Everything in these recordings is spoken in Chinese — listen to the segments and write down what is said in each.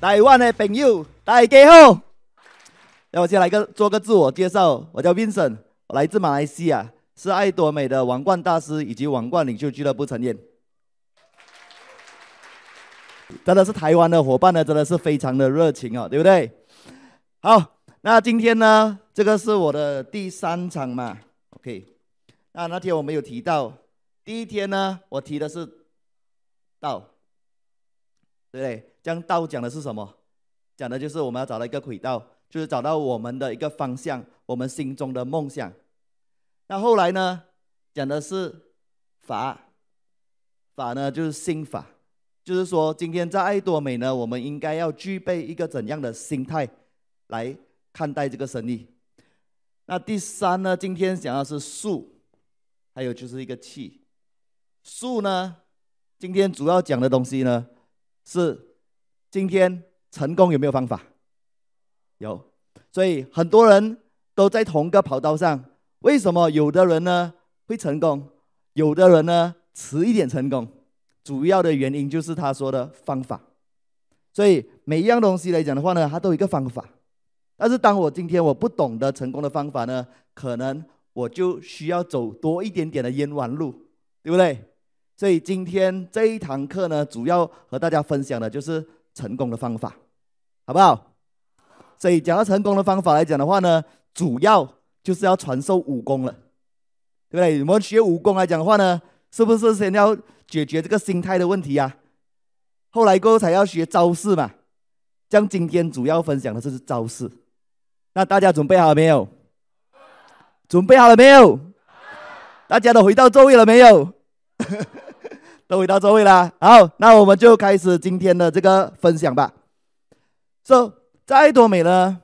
台湾的朋友，大家好。那我先来个做个自我介绍，我叫 Vincent，我来自马来西亚，是爱多美的王冠大师以及王冠领袖俱乐部成员。真的是台湾的伙伴呢，真的是非常的热情哦，对不对？好，那今天呢，这个是我的第三场嘛，OK。那那天我没有提到，第一天呢，我提的是道，对不对？将道讲的是什么？讲的就是我们要找到一个轨道，就是找到我们的一个方向，我们心中的梦想。那后来呢，讲的是法，法呢就是心法，就是说今天在爱多美呢，我们应该要具备一个怎样的心态来看待这个生意。那第三呢，今天讲的是术，还有就是一个气。术呢，今天主要讲的东西呢是。今天成功有没有方法？有，所以很多人都在同一个跑道上。为什么有的人呢会成功，有的人呢迟一点成功？主要的原因就是他说的方法。所以每一样东西来讲的话呢，它都有一个方法。但是当我今天我不懂得成功的方法呢，可能我就需要走多一点点的冤枉路，对不对？所以今天这一堂课呢，主要和大家分享的就是。成功的方法，好不好？所以讲到成功的方法来讲的话呢，主要就是要传授武功了，对不对？我们学武功来讲的话呢，是不是先要解决这个心态的问题啊？后来过后才要学招式嘛。将今天主要分享的就是招式。那大家准备好了没有？准备好了没有？大家都回到座位了没有？都回到座位了，好，那我们就开始今天的这个分享吧。说、so, 在多美呢，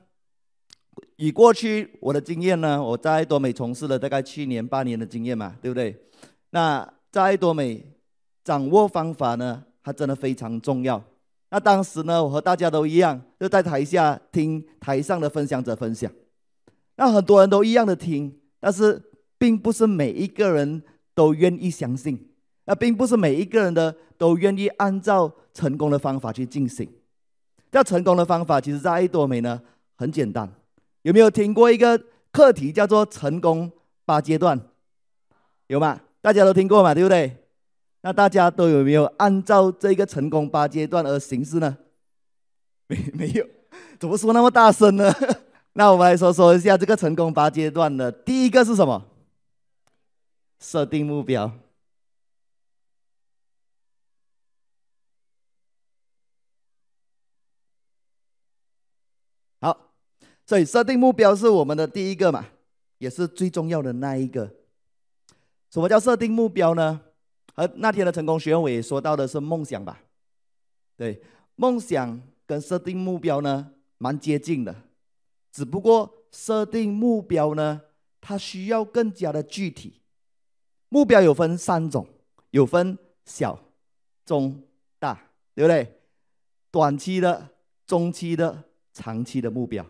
以过去我的经验呢，我在多美从事了大概七年八年的经验嘛，对不对？那在多美掌握方法呢，它真的非常重要。那当时呢，我和大家都一样，就在台下听台上的分享者分享。那很多人都一样的听，但是并不是每一个人都愿意相信。那并不是每一个人的都愿意按照成功的方法去进行。这成功的方法，其实在爱多美呢很简单。有没有听过一个课题叫做成功八阶段？有吗？大家都听过嘛，对不对？那大家都有没有按照这个成功八阶段而行事呢？没没有？怎么说那么大声呢？那我们来说说一下这个成功八阶段的第一个是什么？设定目标。所以设定目标是我们的第一个嘛，也是最重要的那一个。什么叫设定目标呢？和那天的成功学我也说到的是梦想吧？对，梦想跟设定目标呢蛮接近的，只不过设定目标呢，它需要更加的具体。目标有分三种，有分小、中、大，对不对？短期的、中期的、长期的目标。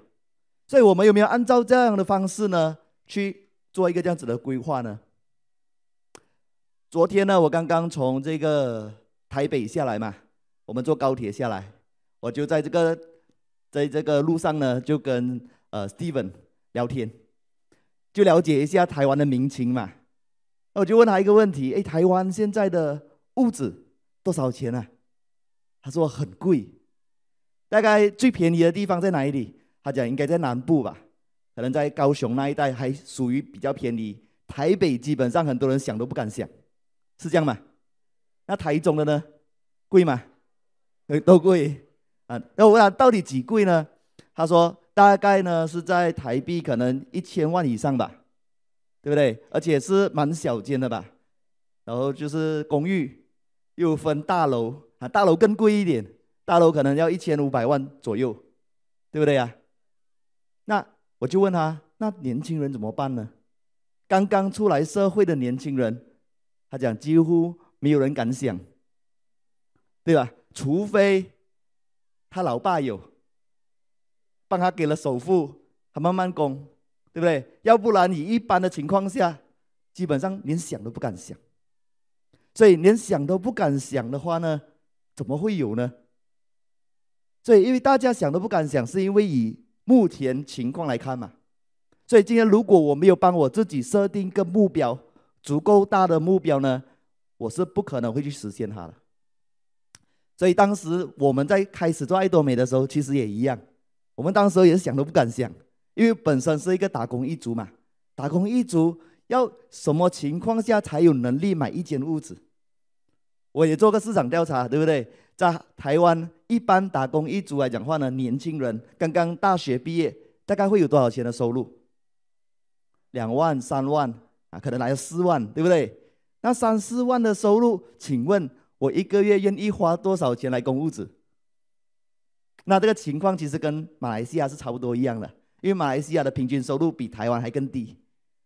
所以我们有没有按照这样的方式呢，去做一个这样子的规划呢？昨天呢，我刚刚从这个台北下来嘛，我们坐高铁下来，我就在这个在这个路上呢，就跟呃 Steven 聊天，就了解一下台湾的民情嘛。我就问他一个问题：哎，台湾现在的屋子多少钱啊？他说很贵，大概最便宜的地方在哪里？他讲应该在南部吧，可能在高雄那一带还属于比较便宜。台北基本上很多人想都不敢想，是这样吗？那台中的呢？贵吗？都贵啊。那我问他到底几贵呢？他说大概呢是在台币可能一千万以上吧，对不对？而且是蛮小间的吧。然后就是公寓，又分大楼啊，大楼更贵一点，大楼可能要一千五百万左右，对不对呀？那我就问他，那年轻人怎么办呢？刚刚出来社会的年轻人，他讲几乎没有人敢想，对吧？除非他老爸有帮他给了首付，他慢慢供，对不对？要不然你一般的情况下，基本上连想都不敢想。所以连想都不敢想的话呢，怎么会有呢？所以因为大家想都不敢想，是因为以目前情况来看嘛。所以今天如果我没有帮我自己设定一个目标，足够大的目标呢，我是不可能会去实现它的。所以当时我们在开始做爱多美的时候，其实也一样，我们当时也是想都不敢想，因为本身是一个打工一族嘛，打工一族要什么情况下才有能力买一间屋子？我也做个市场调查，对不对？在台湾一般打工一族来讲话呢，年轻人刚刚大学毕业，大概会有多少钱的收入？两万、三万啊，可能来了四万，对不对？那三四万的收入，请问我一个月愿意花多少钱来供屋子？那这个情况其实跟马来西亚是差不多一样的，因为马来西亚的平均收入比台湾还更低。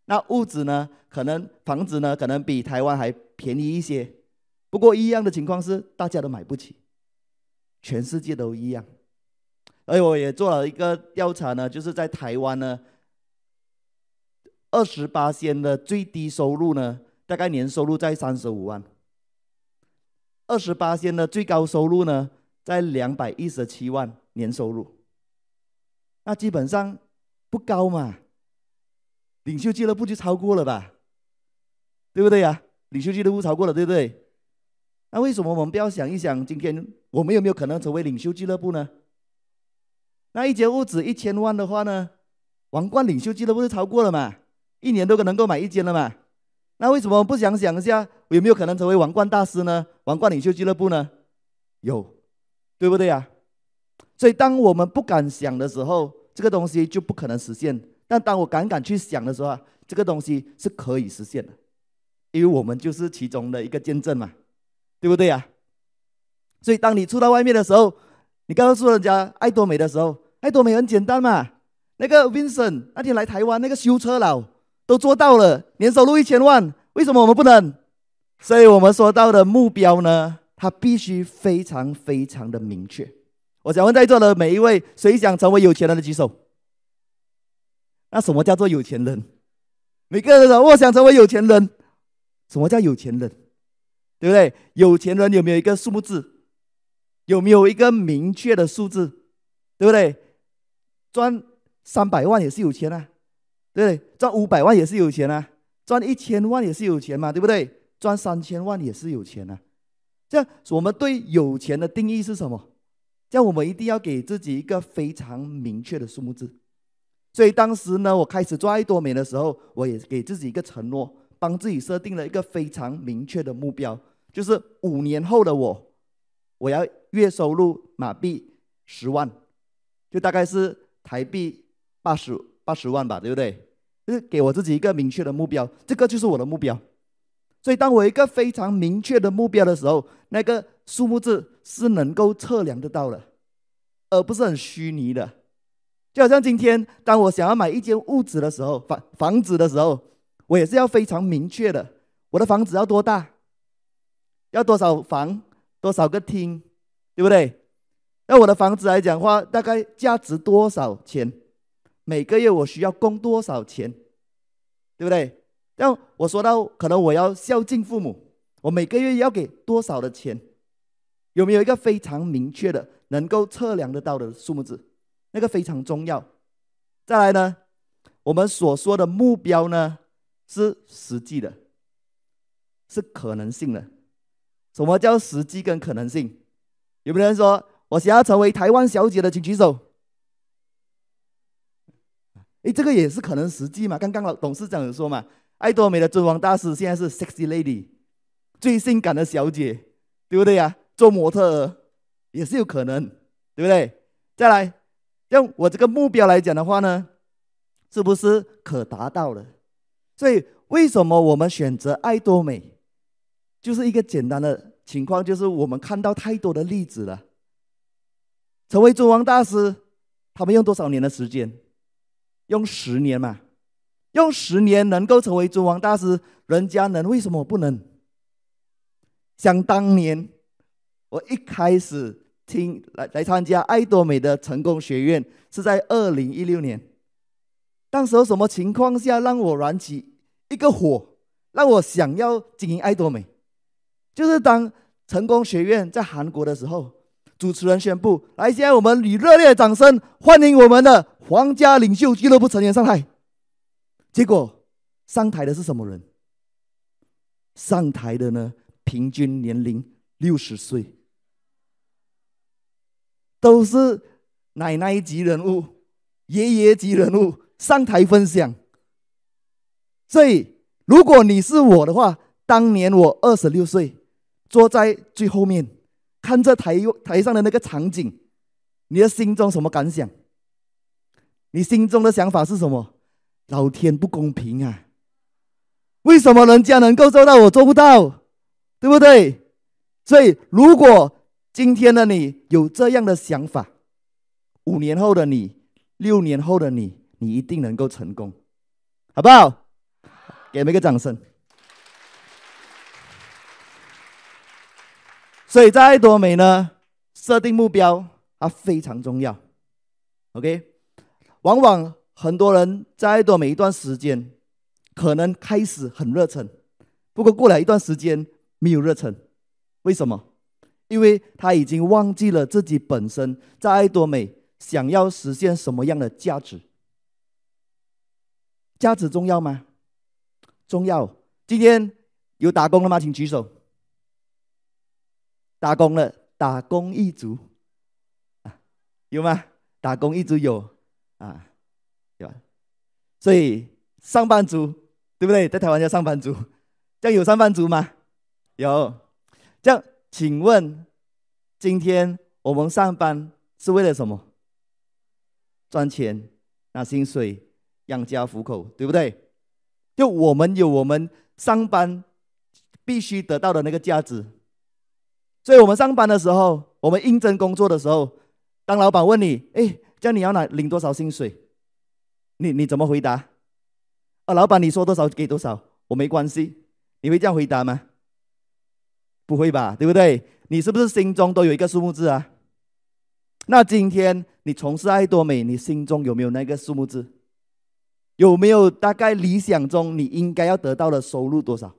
那屋子呢，可能房子呢，可能比台湾还便宜一些。不过一样的情况是，大家都买不起，全世界都一样。而且我也做了一个调查呢，就是在台湾呢。二十八线的最低收入呢，大概年收入在三十五万；二十八线的最高收入呢，在两百一十七万年收入。那基本上不高嘛，领袖俱乐部就超过了吧，对不对呀？领袖俱乐部超过了，对不对？那为什么我们不要想一想，今天我们有没有可能成为领袖俱乐部呢？那一间屋子一千万的话呢，王冠领袖俱乐部就超过了嘛？一年都能够买一间了嘛？那为什么不想想一下，有没有可能成为王冠大师呢？王冠领袖俱乐部呢？有，对不对呀？所以当我们不敢想的时候，这个东西就不可能实现。但当我敢敢去想的时候，这个东西是可以实现的，因为我们就是其中的一个见证嘛，对不对呀？所以当你出到外面的时候，你告诉人家爱多美的时候，爱多美很简单嘛。那个 Vincent 那天来台湾，那个修车佬。都做到了，年收入一千万，为什么我们不能？所以我们说到的目标呢，它必须非常非常的明确。我想问在座的每一位，谁想成为有钱人的举手？那什么叫做有钱人？每个人都说我想成为有钱人。什么叫有钱人？对不对？有钱人有没有一个数字？有没有一个明确的数字？对不对？赚三百万也是有钱啊。对，赚五百万也是有钱啊，赚一千万也是有钱嘛，对不对？赚三千万也是有钱啊。这样，我们对有钱的定义是什么？这样，我们一定要给自己一个非常明确的数目字。所以当时呢，我开始做爱多美的时候，我也给自己一个承诺，帮自己设定了一个非常明确的目标，就是五年后的我，我要月收入马币十万，就大概是台币八十。八十万吧，对不对？就是给我自己一个明确的目标，这个就是我的目标。所以，当我一个非常明确的目标的时候，那个数目字是能够测量得到的，而不是很虚拟的。就好像今天，当我想要买一间屋子的时候，房房子的时候，我也是要非常明确的。我的房子要多大？要多少房？多少个厅？对不对？那我的房子来讲话，大概价值多少钱？每个月我需要供多少钱，对不对？让我说到可能我要孝敬父母，我每个月要给多少的钱？有没有一个非常明确的、能够测量得到的数目字？那个非常重要。再来呢，我们所说的目标呢，是实际的，是可能性的。什么叫实际跟可能性？有没有人说我想要成为台湾小姐的，请举手。哎，这个也是可能实际嘛？刚刚老董事长有说嘛，爱多美的尊王大师现在是 sexy lady，最性感的小姐，对不对呀？做模特也是有可能，对不对？再来，用我这个目标来讲的话呢，是不是可达到了？所以为什么我们选择爱多美？就是一个简单的情况，就是我们看到太多的例子了。成为尊王大师，他们用多少年的时间？用十年嘛，用十年能够成为尊王大师，人家能，为什么不能？想当年，我一开始听来来参加爱多美的成功学院，是在二零一六年。当时候什么情况下让我燃起一个火，让我想要经营爱多美？就是当成功学院在韩国的时候，主持人宣布，来，现在我们以热烈的掌声欢迎我们的皇家领袖俱乐部成员上台。结果上台的是什么人？上台的呢，平均年龄六十岁，都是奶奶级人物、爷爷级人物上台分享。所以，如果你是我的话，当年我二十六岁，坐在最后面，看着台台上的那个场景，你的心中什么感想？你心中的想法是什么？老天不公平啊！为什么人家能够做到，我做不到？对不对？所以，如果今天的你有这样的想法，五年后的你，六年后的你，你一定能够成功，好不好？给我们一个掌声。所以在爱多美呢，设定目标它非常重要。OK，往往很多人在爱多美一段时间，可能开始很热忱，不过过了一段时间没有热忱，为什么？因为他已经忘记了自己本身在爱多美想要实现什么样的价值。价值重要吗？重要，今天有打工的吗？请举手。打工了，打工一族，啊，有吗？打工一族有，啊，有吧？所以上班族对不对？在台湾叫上班族，这样有上班族吗？有。这样，请问，今天我们上班是为了什么？赚钱，拿薪水，养家糊口，对不对？就我们有我们上班必须得到的那个价值，所以我们上班的时候，我们应征工作的时候，当老板问你：“哎，叫你要拿领多少薪水？”你你怎么回答？啊，老板你说多少给多少，我没关系。你会这样回答吗？不会吧，对不对？你是不是心中都有一个数目字啊？那今天你从事爱多美，你心中有没有那个数目字？有没有大概理想中你应该要得到的收入多少？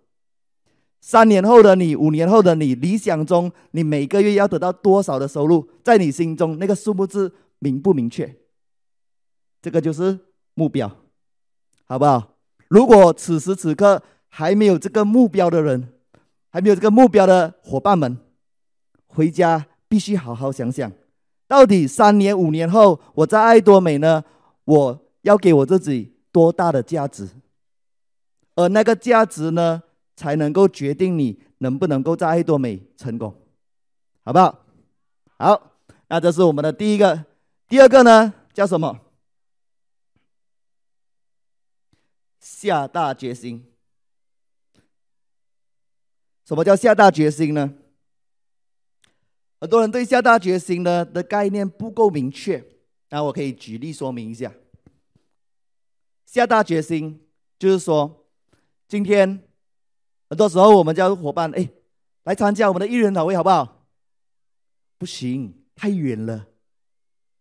三年后的你，五年后的你，理想中你每个月要得到多少的收入？在你心中那个数目字明不明确？这个就是目标，好不好？如果此时此刻还没有这个目标的人，还没有这个目标的伙伴们，回家必须好好想想，到底三年、五年后我在爱多美呢？我要给我自己。多大的价值，而那个价值呢，才能够决定你能不能够在爱多美成功，好不好？好，那这是我们的第一个，第二个呢，叫什么？下大决心。什么叫下大决心呢？很多人对下大决心呢的概念不够明确，那我可以举例说明一下。下大决心，就是说，今天很多时候我们叫伙伴，哎，来参加我们的艺人祷会，好不好？不行，太远了，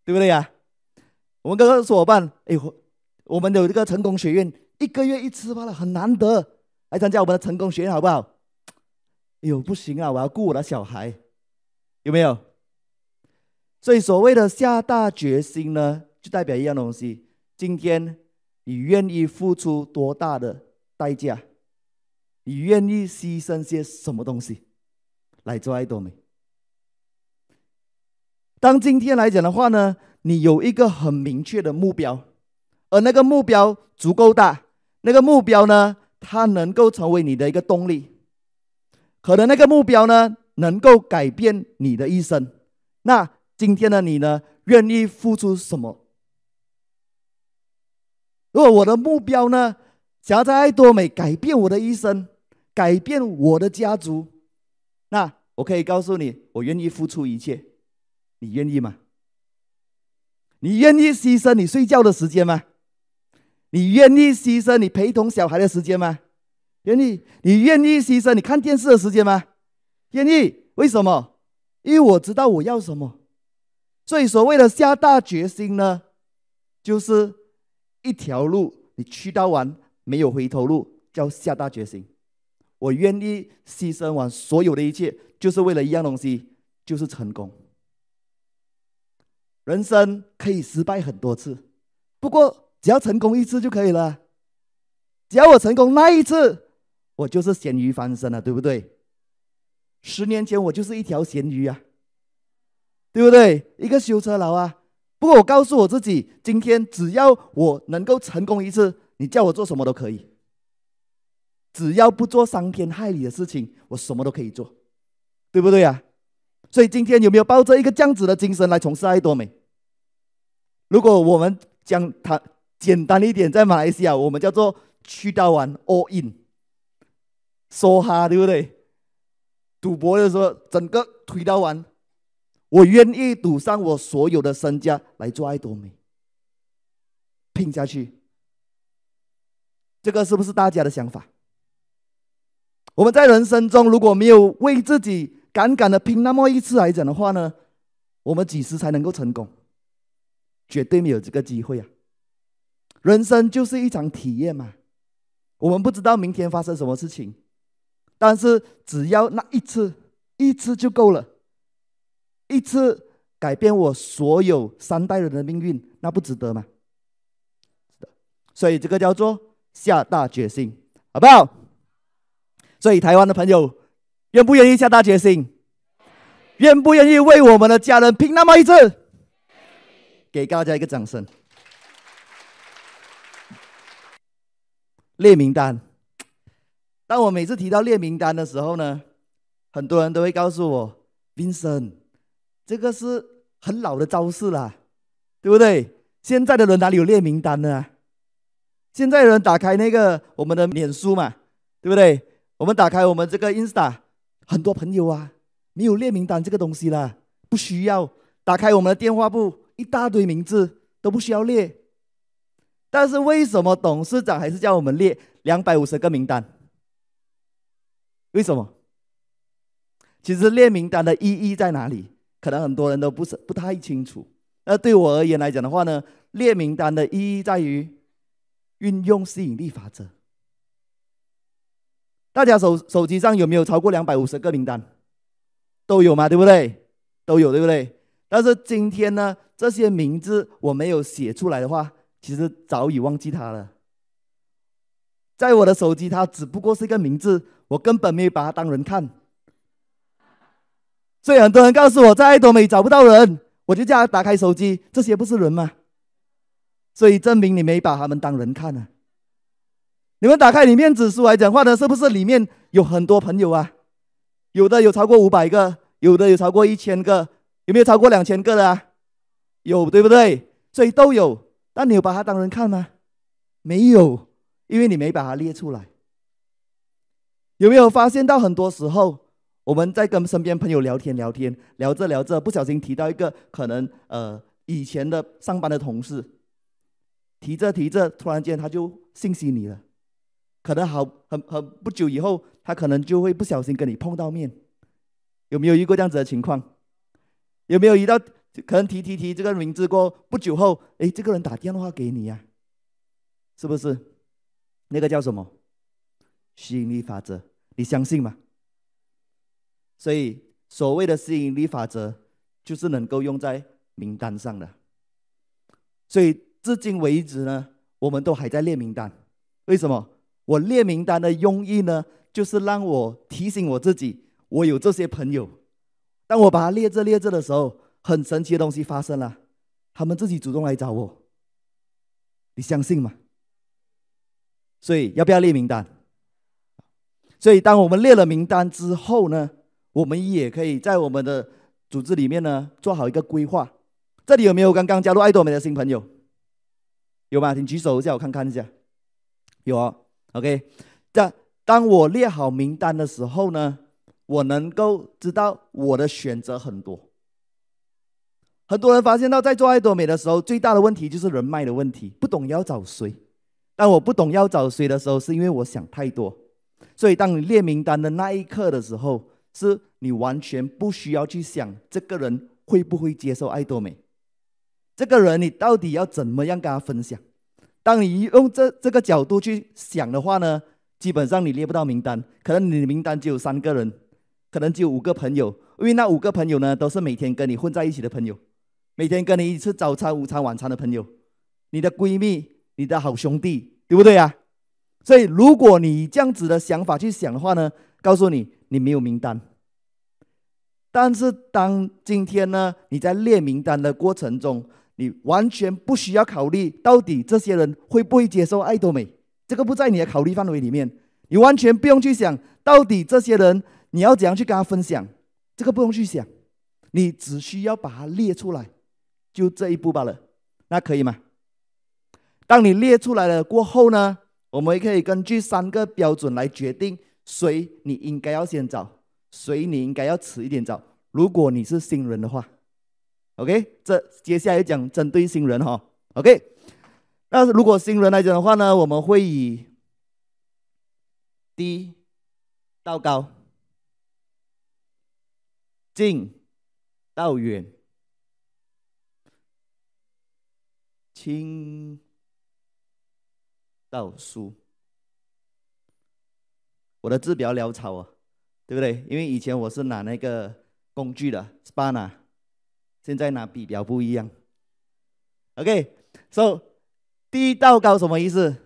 对不对呀？我们刚刚说伙伴，哎，我们有这个成功学院，一个月一次罢了，很难得，来参加我们的成功学院，好不好？哎呦，不行啊，我要顾我的小孩，有没有？所以所谓的下大决心呢，就代表一样东西，今天。你愿意付出多大的代价？你愿意牺牲些什么东西来做爱多美？当今天来讲的话呢，你有一个很明确的目标，而那个目标足够大，那个目标呢，它能够成为你的一个动力。可能那个目标呢，能够改变你的一生。那今天的你呢，愿意付出什么？如果我的目标呢，想要在爱多美改变我的一生，改变我的家族，那我可以告诉你，我愿意付出一切，你愿意吗？你愿意牺牲你睡觉的时间吗？你愿意牺牲你陪同小孩的时间吗？愿意？你愿意牺牲你看电视的时间吗？愿意？为什么？因为我知道我要什么，所以所谓的下大决心呢，就是。一条路你去到完没有回头路，叫下大决心。我愿意牺牲完所有的一切，就是为了一样东西，就是成功。人生可以失败很多次，不过只要成功一次就可以了。只要我成功那一次，我就是咸鱼翻身了，对不对？十年前我就是一条咸鱼啊，对不对？一个修车佬啊。不过我告诉我自己，今天只要我能够成功一次，你叫我做什么都可以。只要不做伤天害理的事情，我什么都可以做，对不对啊？所以今天有没有抱着一个这样子的精神来从事爱多美？如果我们讲它简单一点，在马来西亚我们叫做去到完 all in，梭哈，对不对？赌博的时候整个推到完。我愿意赌上我所有的身家来做爱多美，拼下去。这个是不是大家的想法？我们在人生中如果没有为自己敢敢的拼那么一次来讲的话呢，我们几时才能够成功？绝对没有这个机会啊！人生就是一场体验嘛，我们不知道明天发生什么事情，但是只要那一次，一次就够了。一次改变我所有三代人的命运，那不值得吗？所以这个叫做下大决心，好不好？所以台湾的朋友，愿不愿意下大决心？愿不愿意为我们的家人拼那么一次？给大家一个掌声。列名单。当我每次提到列名单的时候呢，很多人都会告诉我，Vincent。这个是很老的招式了，对不对？现在的人哪里有列名单呢？现在的人打开那个我们的脸书嘛，对不对？我们打开我们这个 Insta，很多朋友啊，没有列名单这个东西啦，不需要。打开我们的电话簿，一大堆名字都不需要列。但是为什么董事长还是叫我们列两百五十个名单？为什么？其实列名单的意义在哪里？可能很多人都不是不太清楚。那对我而言来讲的话呢，列名单的意义在于运用吸引力法则。大家手手机上有没有超过两百五十个名单？都有嘛，对不对？都有，对不对？但是今天呢，这些名字我没有写出来的话，其实早已忘记它了。在我的手机，它只不过是一个名字，我根本没有把它当人看。所以很多人告诉我，在爱多美找不到人，我就叫他打开手机，这些不是人吗？所以证明你没把他们当人看啊！你们打开里面指数来讲话的，是不是里面有很多朋友啊？有的有超过五百个，有的有超过一千个，有没有超过两千个的啊？有，对不对？所以都有，但你有把他当人看吗？没有，因为你没把他列出来。有没有发现到很多时候？我们在跟身边朋友聊天，聊天，聊着聊着，不小心提到一个可能呃以前的上班的同事，提着提着，突然间他就信息你了，可能好很很不久以后，他可能就会不小心跟你碰到面，有没有遇过这样子的情况？有没有遇到可能提提提这个名字过不久后，哎，这个人打电话给你呀、是不是？那个叫什么？吸引力法则，你相信吗？所以，所谓的吸引力法则，就是能够用在名单上的。所以，至今为止呢，我们都还在列名单。为什么？我列名单的用意呢，就是让我提醒我自己，我有这些朋友。当我把它列着列着的时候，很神奇的东西发生了，他们自己主动来找我。你相信吗？所以，要不要列名单？所以，当我们列了名单之后呢，我们也可以在我们的组织里面呢，做好一个规划。这里有没有刚刚加入爱多美的新朋友？有吗？请举手一下，我看看一下。有啊，OK。这当我列好名单的时候呢，我能够知道我的选择很多。很多人发现到在做爱多美的时候，最大的问题就是人脉的问题，不懂要找谁。当我不懂要找谁的时候，是因为我想太多。所以当你列名单的那一刻的时候，是你完全不需要去想这个人会不会接受爱多美，这个人你到底要怎么样跟他分享？当你用这这个角度去想的话呢，基本上你列不到名单，可能你的名单只有三个人，可能只有五个朋友，因为那五个朋友呢都是每天跟你混在一起的朋友，每天跟你一起吃早餐、午餐、晚餐的朋友，你的闺蜜、你的好兄弟，对不对呀？所以，如果你这样子的想法去想的话呢，告诉你，你没有名单。但是，当今天呢，你在列名单的过程中，你完全不需要考虑到底这些人会不会接受爱多美，这个不在你的考虑范围里面。你完全不用去想到底这些人你要怎样去跟他分享，这个不用去想，你只需要把它列出来，就这一步罢了。那可以吗？当你列出来了过后呢，我们也可以根据三个标准来决定谁你应该要先找，谁你应该要迟一点找。如果你是新人的话，OK，这接下来讲针对新人哈，OK。那如果新人来讲的话呢，我们会以低到高，近到远，轻到疏，我的字比较潦草啊，对不对？因为以前我是拿那个工具的 spanner，现在拿比较不一样。OK，so 低到高什么意思？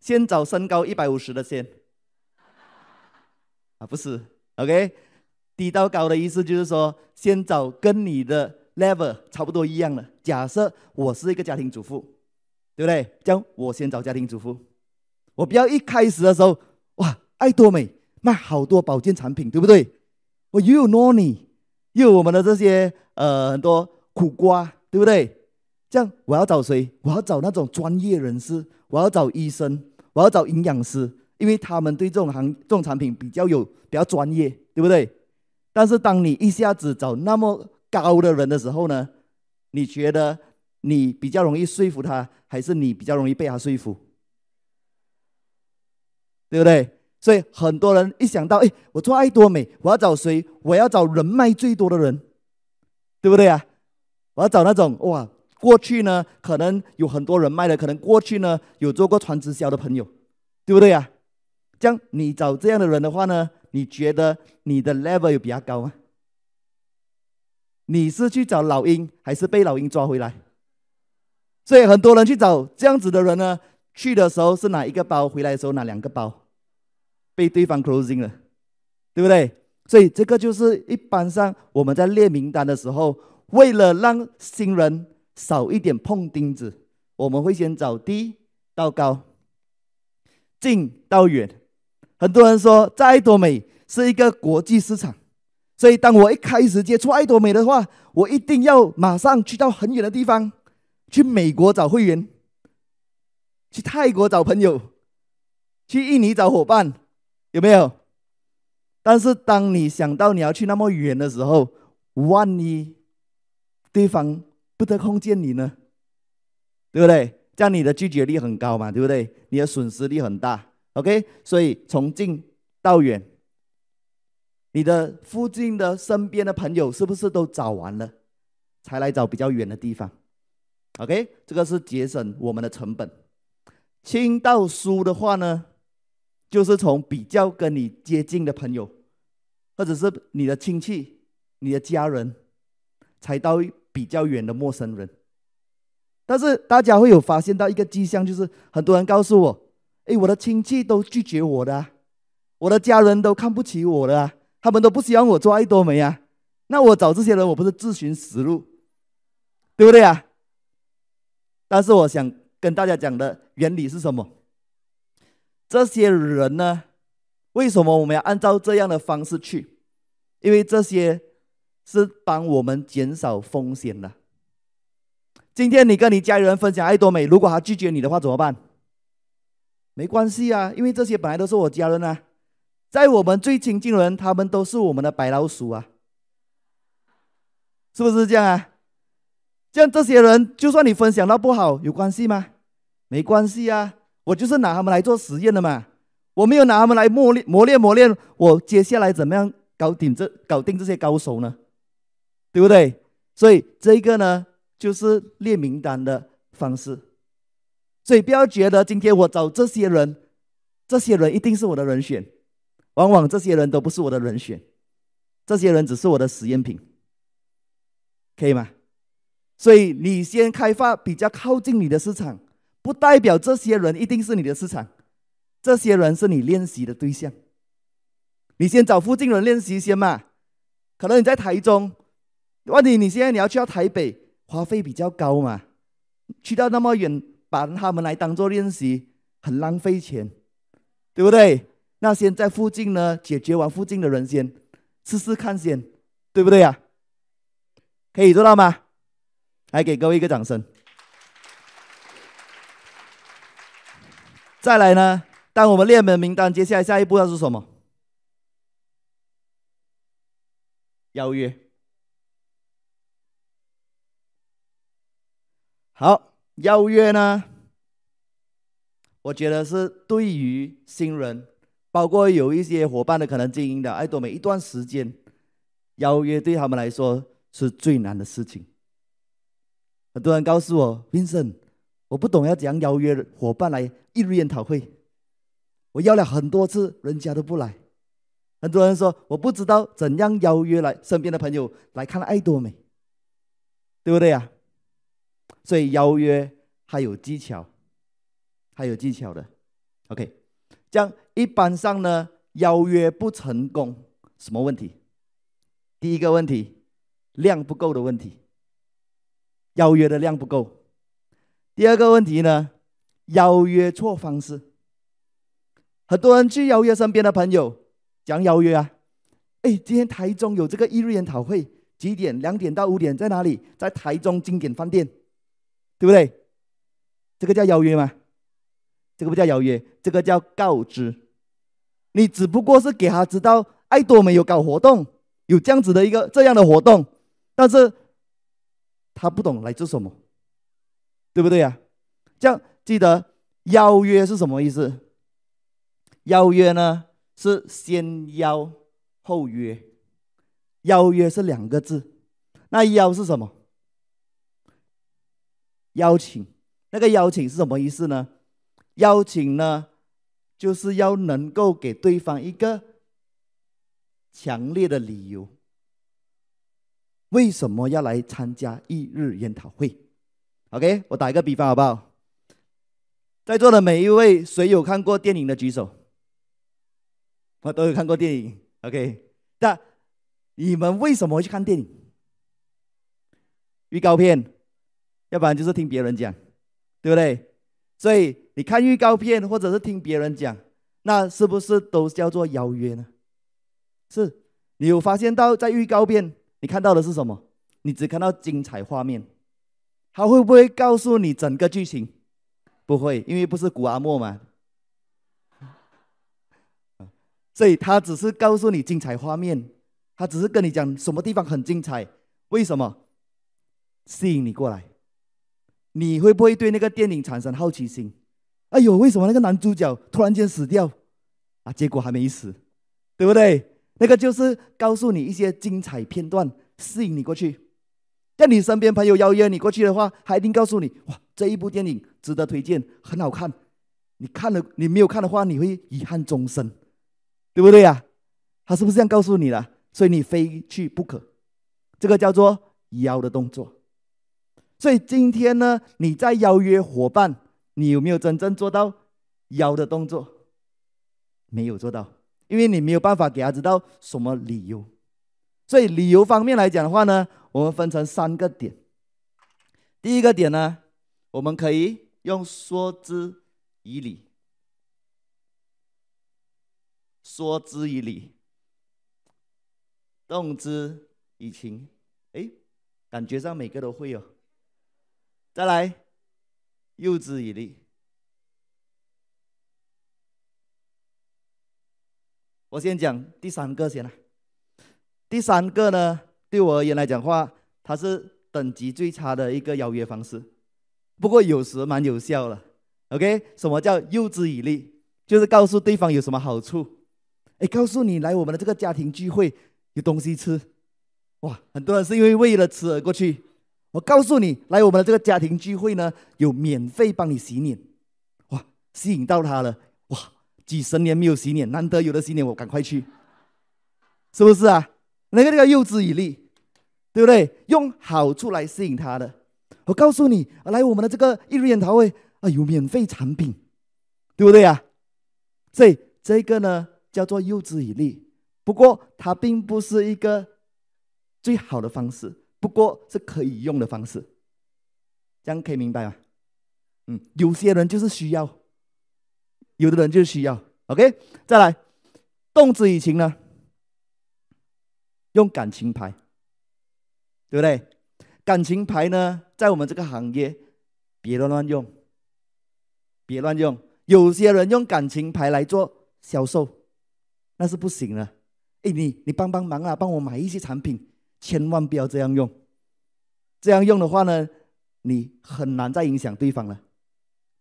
先找身高一百五十的先。啊，不是，OK，低到高的意思就是说，先找跟你的 level 差不多一样的。假设我是一个家庭主妇。对不对？这样我先找家庭主妇，我不要一开始的时候，哇，爱多美卖好多保健产品，对不对？我又有 Noni，又有我们的这些呃很多苦瓜，对不对？这样我要找谁？我要找那种专业人士，我要找医生，我要找营养师，因为他们对这种行这种产品比较有比较专业，对不对？但是当你一下子找那么高的人的时候呢，你觉得？你比较容易说服他，还是你比较容易被他说服？对不对？所以很多人一想到，哎，我做爱多美，我要找谁？我要找人脉最多的人，对不对啊？我要找那种哇，过去呢可能有很多人脉的，可能过去呢有做过传直销的朋友，对不对啊？这样你找这样的人的话呢，你觉得你的 level 有比较高吗？你是去找老鹰，还是被老鹰抓回来？所以很多人去找这样子的人呢，去的时候是拿一个包，回来的时候拿两个包，被对方 closing 了，对不对？所以这个就是一般上我们在列名单的时候，为了让新人少一点碰钉子，我们会先找低到高，近到远。很多人说在爱多美是一个国际市场，所以当我一开始接触爱多美的话，我一定要马上去到很远的地方。去美国找会员，去泰国找朋友，去印尼找伙伴，有没有？但是当你想到你要去那么远的时候，万一对方不得空见你呢？对不对？这样你的拒绝率很高嘛，对不对？你的损失率很大。OK，所以从近到远，你的附近的身边的朋友是不是都找完了，才来找比较远的地方？OK，这个是节省我们的成本。亲到疏的话呢，就是从比较跟你接近的朋友，或者是你的亲戚、你的家人，才到比较远的陌生人。但是大家会有发现到一个迹象，就是很多人告诉我：“哎，我的亲戚都拒绝我的啊，我的家人都看不起我的啊，他们都不希望我做爱多美啊。”那我找这些人，我不是自寻死路，对不对啊？但是我想跟大家讲的原理是什么？这些人呢，为什么我们要按照这样的方式去？因为这些是帮我们减少风险的。今天你跟你家人分享爱多美，如果他拒绝你的话怎么办？没关系啊，因为这些本来都是我家人啊，在我们最亲近的人，他们都是我们的白老鼠啊，是不是这样啊？像这些人，就算你分享到不好，有关系吗？没关系啊，我就是拿他们来做实验的嘛。我没有拿他们来磨练、磨练、磨练，我接下来怎么样搞定这、搞定这些高手呢？对不对？所以这个呢，就是列名单的方式。所以不要觉得今天我找这些人，这些人一定是我的人选，往往这些人都不是我的人选，这些人只是我的实验品，可以吗？所以你先开发比较靠近你的市场，不代表这些人一定是你的市场，这些人是你练习的对象。你先找附近人练习先嘛，可能你在台中，问题你现在你要去到台北，花费比较高嘛，去到那么远，把他们来当做练习，很浪费钱，对不对？那先在附近呢，解决完附近的人先，试试看先，对不对呀？可以做到吗？来给各位一个掌声。再来呢，当我们列门名单，接下来下一步要是什么？邀约。好，邀约呢，我觉得是对于新人。包括有一些伙伴的可能经营的爱多美一段时间，邀约对他们来说是最难的事情。很多人告诉我，Vincent，我不懂要怎样邀约伙伴来一日研讨会，我邀了很多次，人家都不来。很多人说，我不知道怎样邀约来身边的朋友来看爱多美，对不对呀？所以邀约还有技巧，还有技巧的。OK。这样一般上呢，邀约不成功，什么问题？第一个问题，量不够的问题，邀约的量不够。第二个问题呢，邀约错方式。很多人去邀约身边的朋友，讲邀约啊，哎，今天台中有这个一日研讨会，几点？两点到五点，在哪里？在台中经典饭店，对不对？这个叫邀约吗？这个不叫邀约，这个叫告知。你只不过是给他知道爱多美有搞活动，有这样子的一个这样的活动，但是他不懂来做什么，对不对呀？这样记得邀约是什么意思？邀约呢是先邀后约，邀约是两个字。那邀是什么？邀请。那个邀请是什么意思呢？邀请呢，就是要能够给对方一个强烈的理由，为什么要来参加一日研讨会？OK，我打一个比方好不好？在座的每一位，谁有看过电影的举手？我都有看过电影。OK，那你们为什么会去看电影？预告片，要不然就是听别人讲，对不对？所以你看预告片，或者是听别人讲，那是不是都叫做邀约呢？是，你有发现到在预告片你看到的是什么？你只看到精彩画面，他会不会告诉你整个剧情？不会，因为不是谷阿莫嘛。所以他只是告诉你精彩画面，他只是跟你讲什么地方很精彩，为什么？吸引你过来。你会不会对那个电影产生好奇心？哎呦，为什么那个男主角突然间死掉？啊，结果还没死，对不对？那个就是告诉你一些精彩片段，吸引你过去。在你身边朋友邀约你过去的话，他一定告诉你：哇，这一部电影值得推荐，很好看。你看了，你没有看的话，你会遗憾终生，对不对呀？他是不是这样告诉你了？所以你非去不可。这个叫做邀的动作。所以今天呢，你在邀约伙伴，你有没有真正做到邀的动作？没有做到，因为你没有办法给他知道什么理由。所以理由方面来讲的话呢，我们分成三个点。第一个点呢，我们可以用说之以理，说之以理，动之以情。哎，感觉上每个都会有、哦。再来，诱之以利。我先讲第三个先啦。第三个呢，对我而言来讲话，它是等级最差的一个邀约方式，不过有时蛮有效的。OK，什么叫诱之以利？就是告诉对方有什么好处。哎，告诉你来我们的这个家庭聚会有东西吃，哇，很多人是因为为了吃而过去。我告诉你，来我们的这个家庭聚会呢，有免费帮你洗脸，哇，吸引到他了，哇，几十年没有洗脸，难得有的洗脸，我赶快去，是不是啊？那个那个诱之以利，对不对？用好处来吸引他的，我告诉你，来我们的这个一日研讨会啊，有免费产品，对不对呀？所以这个呢叫做诱之以利，不过它并不是一个最好的方式，不过是可以用的方式，这样可以明白吗？嗯，有些人就是需要，有的人就是需要。OK，再来，动之以情呢，用感情牌，对不对？感情牌呢，在我们这个行业，别乱乱用，别乱用。有些人用感情牌来做销售，那是不行的。哎，你你帮帮忙啊，帮我买一些产品，千万不要这样用。这样用的话呢，你很难再影响对方了。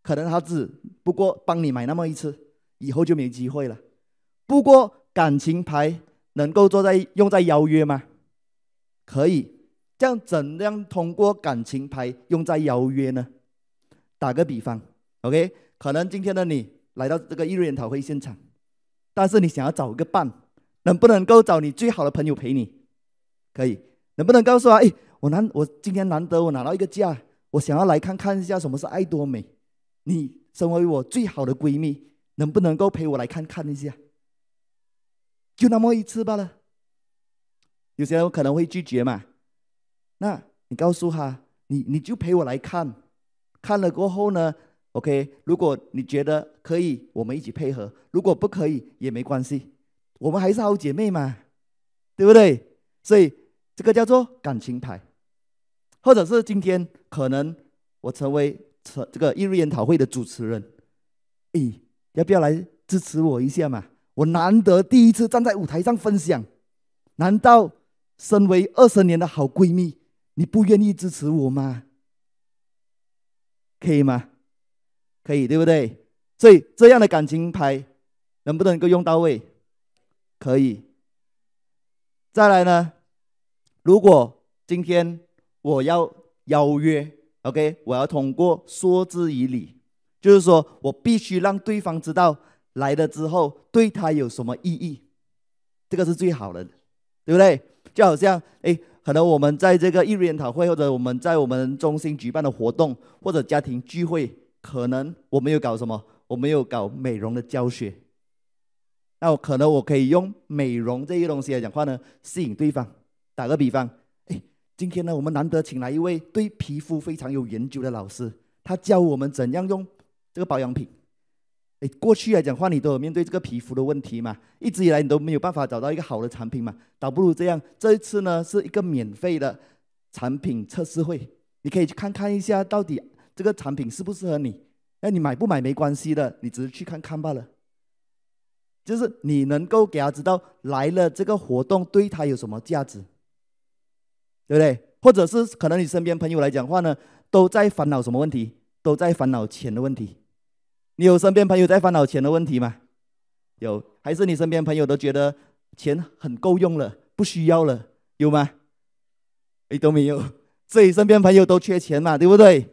可能他只不过帮你买那么一次，以后就没机会了。不过感情牌能够做在用在邀约吗？可以。这样怎样通过感情牌用在邀约呢？打个比方，OK，可能今天的你来到这个艺术研讨会现场，但是你想要找一个伴，能不能够找你最好的朋友陪你？可以，能不能告诉我？哎，我难，我今天难得我拿到一个假，我想要来看看一下什么是爱多美。你身为我最好的闺蜜，能不能够陪我来看看一下？就那么一次罢了。有些人可能会拒绝嘛。那你告诉他，你你就陪我来看，看了过后呢，OK，如果你觉得可以，我们一起配合；如果不可以也没关系，我们还是好姐妹嘛，对不对？所以这个叫做感情牌，或者是今天可能我成为成这个一日研讨会的主持人，诶，要不要来支持我一下嘛？我难得第一次站在舞台上分享，难道身为二十年的好闺蜜？你不愿意支持我吗？可以吗？可以，对不对？所以这样的感情牌能不能够用到位？可以。再来呢？如果今天我要邀约，OK，我要通过说之以理，就是说我必须让对方知道来了之后对他有什么意义，这个是最好的，对不对？就好像哎。可能我们在这个艺术研讨会，或者我们在我们中心举办的活动，或者家庭聚会，可能我们有搞什么？我们有搞美容的教学。那我可能我可以用美容这些东西来讲话呢，吸引对方。打个比方，哎，今天呢，我们难得请来一位对皮肤非常有研究的老师，他教我们怎样用这个保养品。哎，过去来讲话，你都有面对这个皮肤的问题嘛？一直以来你都没有办法找到一个好的产品嘛？倒不如这样，这一次呢是一个免费的产品测试会，你可以去看看一下到底这个产品适不适合你。那你买不买没关系的，你只是去看看罢了。就是你能够给他知道来了这个活动对他有什么价值，对不对？或者是可能你身边朋友来讲话呢，都在烦恼什么问题？都在烦恼钱的问题。你有身边朋友在烦恼钱的问题吗？有，还是你身边朋友都觉得钱很够用了，不需要了，有吗？哎，都没有，所以身边朋友都缺钱嘛，对不对？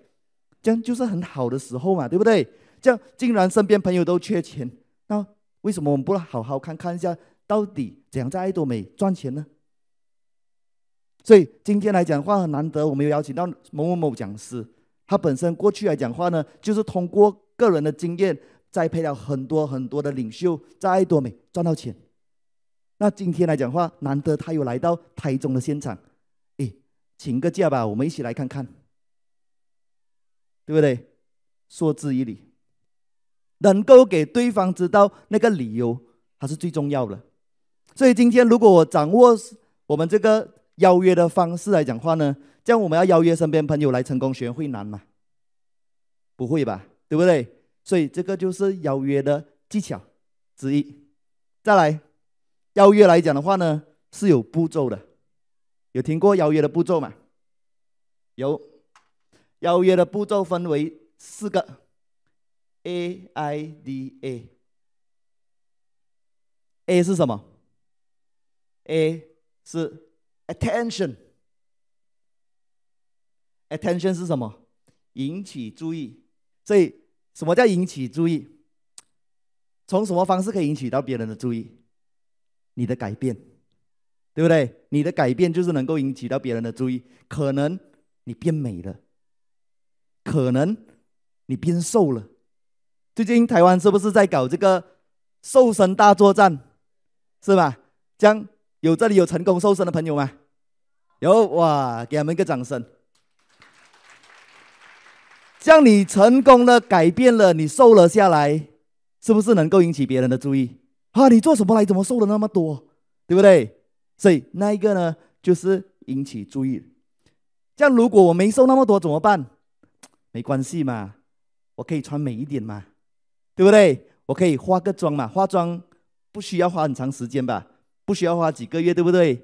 这样就是很好的时候嘛，对不对？这样竟然身边朋友都缺钱，那为什么我们不好好看看一下，到底怎样在爱多美赚钱呢？所以今天来讲话很难得，我们有邀请到某某某讲师，他本身过去来讲话呢，就是通过。个人的经验栽培了很多很多的领袖，在多美赚到钱。那今天来讲话，难得他有来到台中的现场，诶，请个假吧，我们一起来看看，对不对？说之以理，能够给对方知道那个理由，还是最重要的。所以今天如果我掌握我们这个邀约的方式来讲话呢，这样我们要邀约身边朋友来成功学会难吗？不会吧？对不对？所以这个就是邀约的技巧之一。再来，邀约来讲的话呢，是有步骤的。有听过邀约的步骤吗？有。邀约的步骤分为四个，A I D A。A 是什么？A 是 attention。attention 是什么？引起注意。所以。什么叫引起注意？从什么方式可以引起到别人的注意？你的改变，对不对？你的改变就是能够引起到别人的注意。可能你变美了，可能你变瘦了。最近台湾是不是在搞这个瘦身大作战？是吧？这样有这里有成功瘦身的朋友吗？有哇，给他们一个掌声。这样你成功的改变了，你瘦了下来，是不是能够引起别人的注意？啊，你做什么来？怎么瘦了那么多？对不对？所以那一个呢，就是引起注意。这样如果我没瘦那么多怎么办？没关系嘛，我可以穿美一点嘛，对不对？我可以化个妆嘛，化妆不需要花很长时间吧？不需要花几个月，对不对？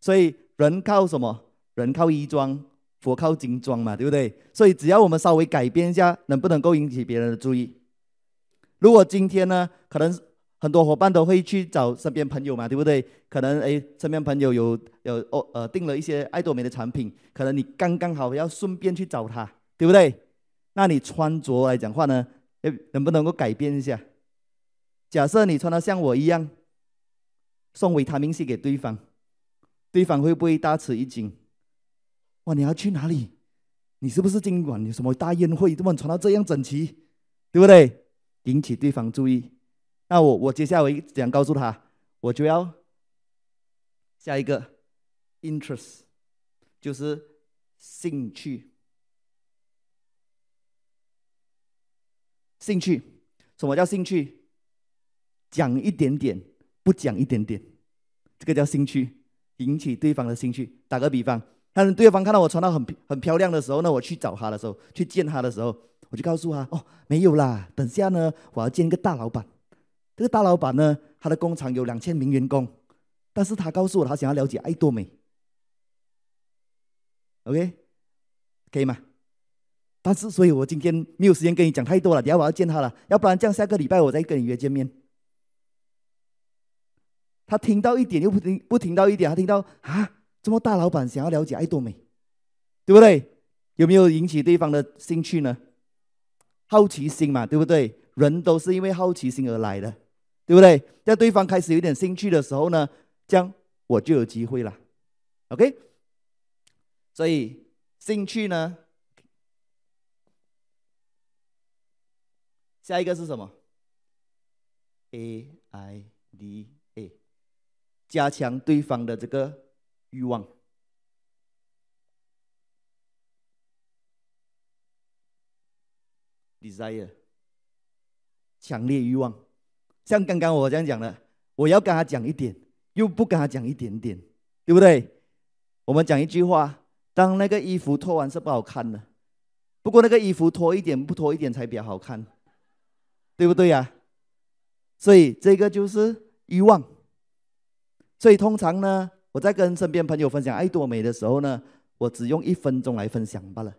所以人靠什么？人靠衣装。佛靠金装嘛，对不对？所以只要我们稍微改变一下，能不能够引起别人的注意？如果今天呢，可能很多伙伴都会去找身边朋友嘛，对不对？可能哎，身边朋友有有哦呃订了一些爱多美的产品，可能你刚刚好要顺便去找他，对不对？那你穿着来讲话呢，哎，能不能够改变一下？假设你穿的像我一样，送维他命 C 给对方，对方会不会大吃一惊？哇，你要去哪里？你是不是今晚有什么大宴会？怎么穿到这样整齐，对不对？引起对方注意。那我我接下来我怎样告诉他？我就要下一个 interest，就是兴趣。兴趣，什么叫兴趣？讲一点点，不讲一点点，这个叫兴趣，引起对方的兴趣。打个比方。当对方看到我穿到很很漂亮的时候呢，我去找他的时候，去见他的时候，我就告诉他：哦，没有啦，等下呢，我要见一个大老板。这个大老板呢，他的工厂有两千名员工，但是他告诉我，他想要了解爱多美。OK，可以吗？但是，所以我今天没有时间跟你讲太多了，等下我要见他了，要不然这样下个礼拜我再跟你约见面。他听到一点又不听，不听到一点，他听到啊。这么大老板想要了解爱多美，对不对？有没有引起对方的兴趣呢？好奇心嘛，对不对？人都是因为好奇心而来的，对不对？在对方开始有点兴趣的时候呢，这样我就有机会了。OK，所以兴趣呢，下一个是什么？A I D A，加强对方的这个。欲望，desire，强烈欲望，像刚刚我这样讲的，我要跟他讲一点，又不跟他讲一点点，对不对？我们讲一句话：当那个衣服脱完是不好看的，不过那个衣服脱一点不脱一点才比较好看，对不对呀、啊？所以这个就是欲望，所以通常呢。我在跟身边朋友分享爱多美的时候呢，我只用一分钟来分享罢了。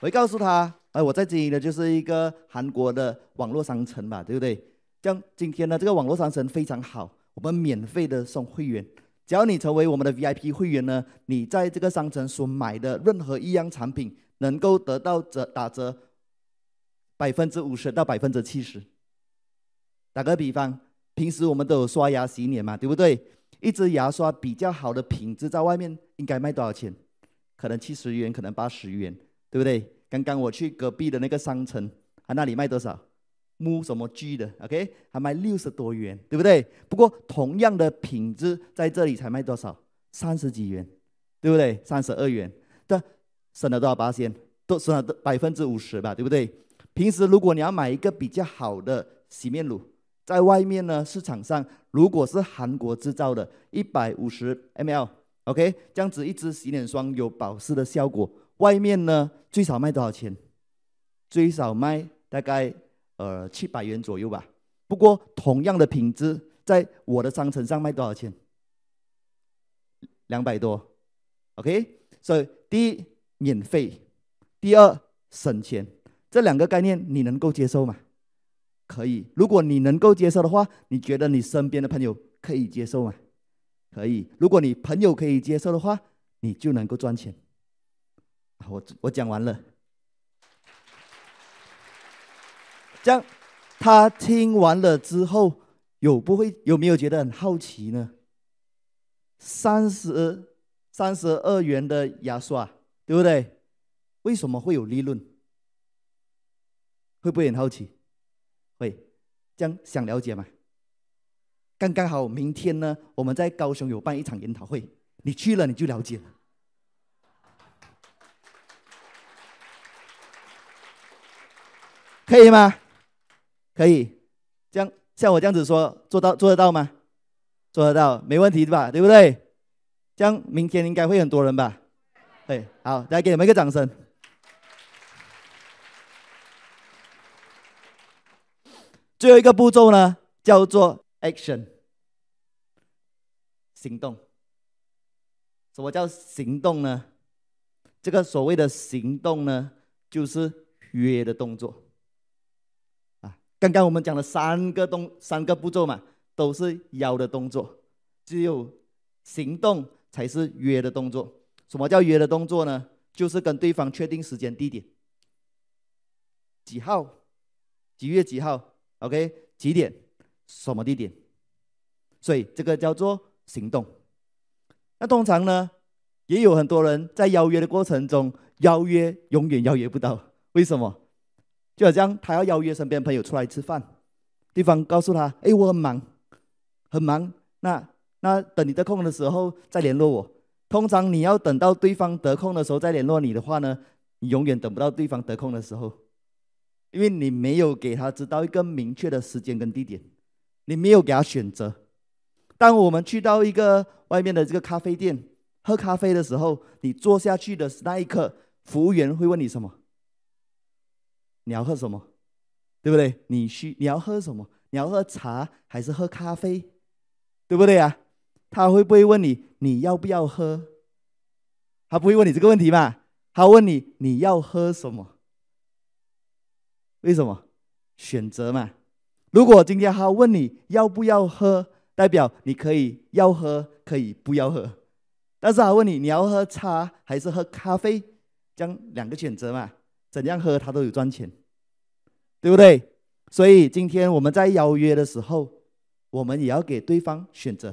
我会告诉他，哎，我在经营的就是一个韩国的网络商城吧，对不对？这样今天呢，这个网络商城非常好，我们免费的送会员，只要你成为我们的 VIP 会员呢，你在这个商城所买的任何一样产品，能够得到折打折百分之五十到百分之七十。打个比方，平时我们都有刷牙洗脸嘛，对不对？一支牙刷比较好的品质，在外面应该卖多少钱？可能七十元，可能八十元，对不对？刚刚我去隔壁的那个商城，啊，那里卖多少？木什么 G 的，OK，还卖六十多元，对不对？不过同样的品质，在这里才卖多少？三十几元，对不对？三十二元，的省了多少八千？都省了百分之五十吧，对不对？平时如果你要买一个比较好的洗面乳。在外面呢，市场上如果是韩国制造的，一百五十 ml，OK，这样子一支洗脸霜有保湿的效果。外面呢，最少卖多少钱？最少卖大概呃七百元左右吧。不过同样的品质，在我的商城上卖多少钱？两百多，OK。所以第一免费，第二省钱，这两个概念你能够接受吗？可以，如果你能够接受的话，你觉得你身边的朋友可以接受吗？可以，如果你朋友可以接受的话，你就能够赚钱。我我讲完了，这样他听完了之后，有不会有没有觉得很好奇呢？三十三十二元的牙刷，对不对？为什么会有利润？会不会很好奇？这样想了解吗？刚刚好，明天呢，我们在高雄有办一场研讨会，你去了你就了解了，可以吗？可以，这样像我这样子说，做到做得到吗？做得到，没问题对吧？对不对？这样明天应该会很多人吧？对，好，来给你们一个掌声。最后一个步骤呢，叫做 action，行动。什么叫行动呢？这个所谓的行动呢，就是约的动作。啊，刚刚我们讲了三个动三个步骤嘛，都是邀的动作，只有行动才是约的动作。什么叫约的动作呢？就是跟对方确定时间地点，几号，几月几号。OK，几点？什么地点？所以这个叫做行动。那通常呢，也有很多人在邀约的过程中，邀约永远邀约不到。为什么？就好像他要邀约身边朋友出来吃饭，对方告诉他：“哎，我很忙，很忙。那那等你得空的时候再联络我。”通常你要等到对方得空的时候再联络你的话呢，你永远等不到对方得空的时候。因为你没有给他知道一个明确的时间跟地点，你没有给他选择。当我们去到一个外面的这个咖啡店喝咖啡的时候，你坐下去的那一刻，服务员会问你什么？你要喝什么？对不对？你需你要喝什么？你要喝茶还是喝咖啡？对不对啊？他会不会问你你要不要喝？他不会问你这个问题吧？他问你你要喝什么？为什么？选择嘛。如果今天他问你要不要喝，代表你可以要喝，可以不要喝。但是他问你你要喝茶还是喝咖啡，这样两个选择嘛，怎样喝他都有赚钱，对不对？所以今天我们在邀约的时候，我们也要给对方选择。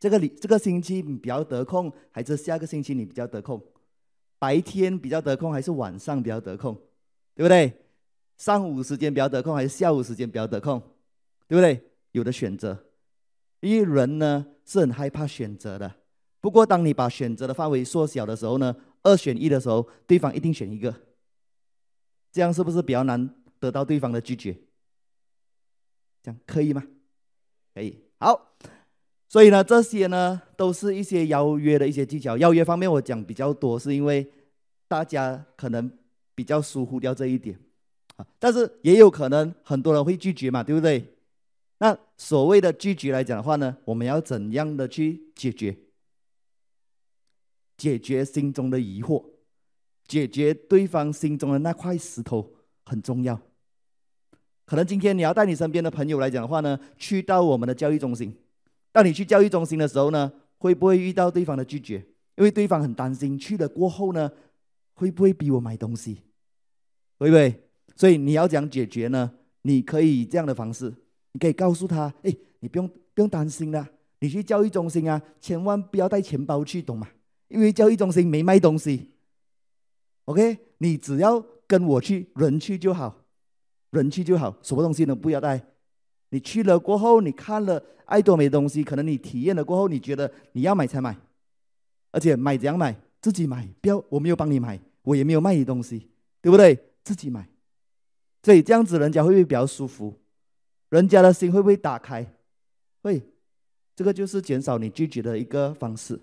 这个你这个星期你比较得空，还是下个星期你比较得空？白天比较得空，还是晚上比较得空？对不对？上午时间比较得空，还是下午时间比较得空？对不对？有的选择，因为人呢是很害怕选择的。不过，当你把选择的范围缩小的时候呢，二选一的时候，对方一定选一个。这样是不是比较难得到对方的拒绝？这样可以吗？可以。好，所以呢，这些呢都是一些邀约的一些技巧。邀约方面我讲比较多，是因为大家可能。比较疏忽掉这一点，啊，但是也有可能很多人会拒绝嘛，对不对？那所谓的拒绝来讲的话呢，我们要怎样的去解决？解决心中的疑惑，解决对方心中的那块石头很重要。可能今天你要带你身边的朋友来讲的话呢，去到我们的教育中心。当你去教育中心的时候呢，会不会遇到对方的拒绝？因为对方很担心去了过后呢，会不会逼我买东西？对不对？所以你要讲解决呢？你可以以这样的方式，你可以告诉他：哎，你不用不用担心啦，你去教育中心啊，千万不要带钱包去，懂吗？因为教育中心没卖东西。OK，你只要跟我去，人去就好，人去就好，什么东西都不要带。你去了过后，你看了爱多美的东西，可能你体验了过后，你觉得你要买才买，而且买怎样买？自己买，不要我没有帮你买，我也没有卖你东西，对不对？自己买，所以这样子人家会不会比较舒服？人家的心会不会打开？会，这个就是减少你拒绝的一个方式。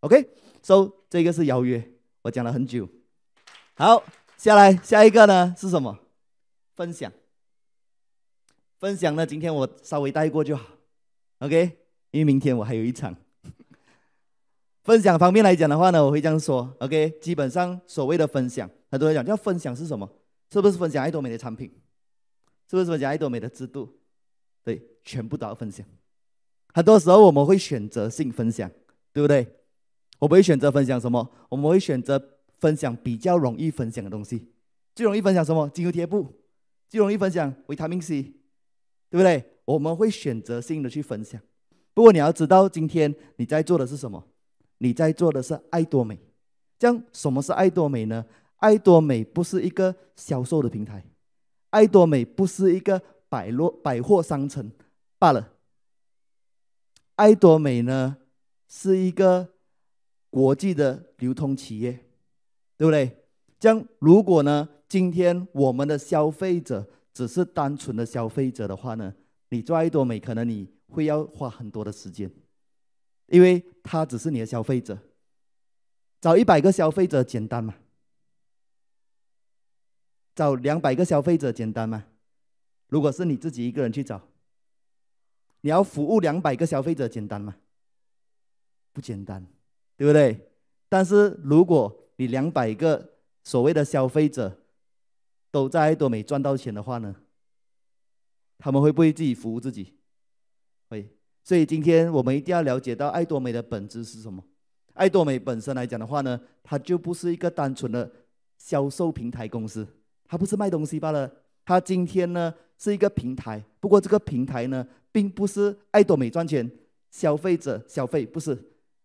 OK，so 这个是邀约，我讲了很久。好，下来下一个呢是什么？分享。分享呢，今天我稍微带过就好。OK，因为明天我还有一场。分享方面来讲的话呢，我会这样说。OK，基本上所谓的分享。很多人讲，要分享是什么？是不是分享爱多美的产品？是不是分享爱多美的制度？对，全部都要分享。很多时候我们会选择性分享，对不对？我们会选择分享什么？我们会选择分享比较容易分享的东西。最容易分享什么？精油贴布。最容易分享维他命 C，对不对？我们会选择性的去分享。不过你要知道，今天你在做的是什么？你在做的是爱多美。这样什么是爱多美呢？爱多美不是一个销售的平台，爱多美不是一个百货百货商城罢了。爱多美呢，是一个国际的流通企业，对不对？这样如果呢，今天我们的消费者只是单纯的消费者的话呢，你做爱多美可能你会要花很多的时间，因为他只是你的消费者。找一百个消费者简单吗？找两百个消费者简单吗？如果是你自己一个人去找，你要服务两百个消费者简单吗？不简单，对不对？但是如果你两百个所谓的消费者都在多美赚到钱的话呢，他们会不会自己服务自己？会。所以今天我们一定要了解到爱多美的本质是什么。爱多美本身来讲的话呢，它就不是一个单纯的销售平台公司。它不是卖东西罢了，它今天呢是一个平台。不过这个平台呢，并不是爱多美赚钱，消费者消费不是。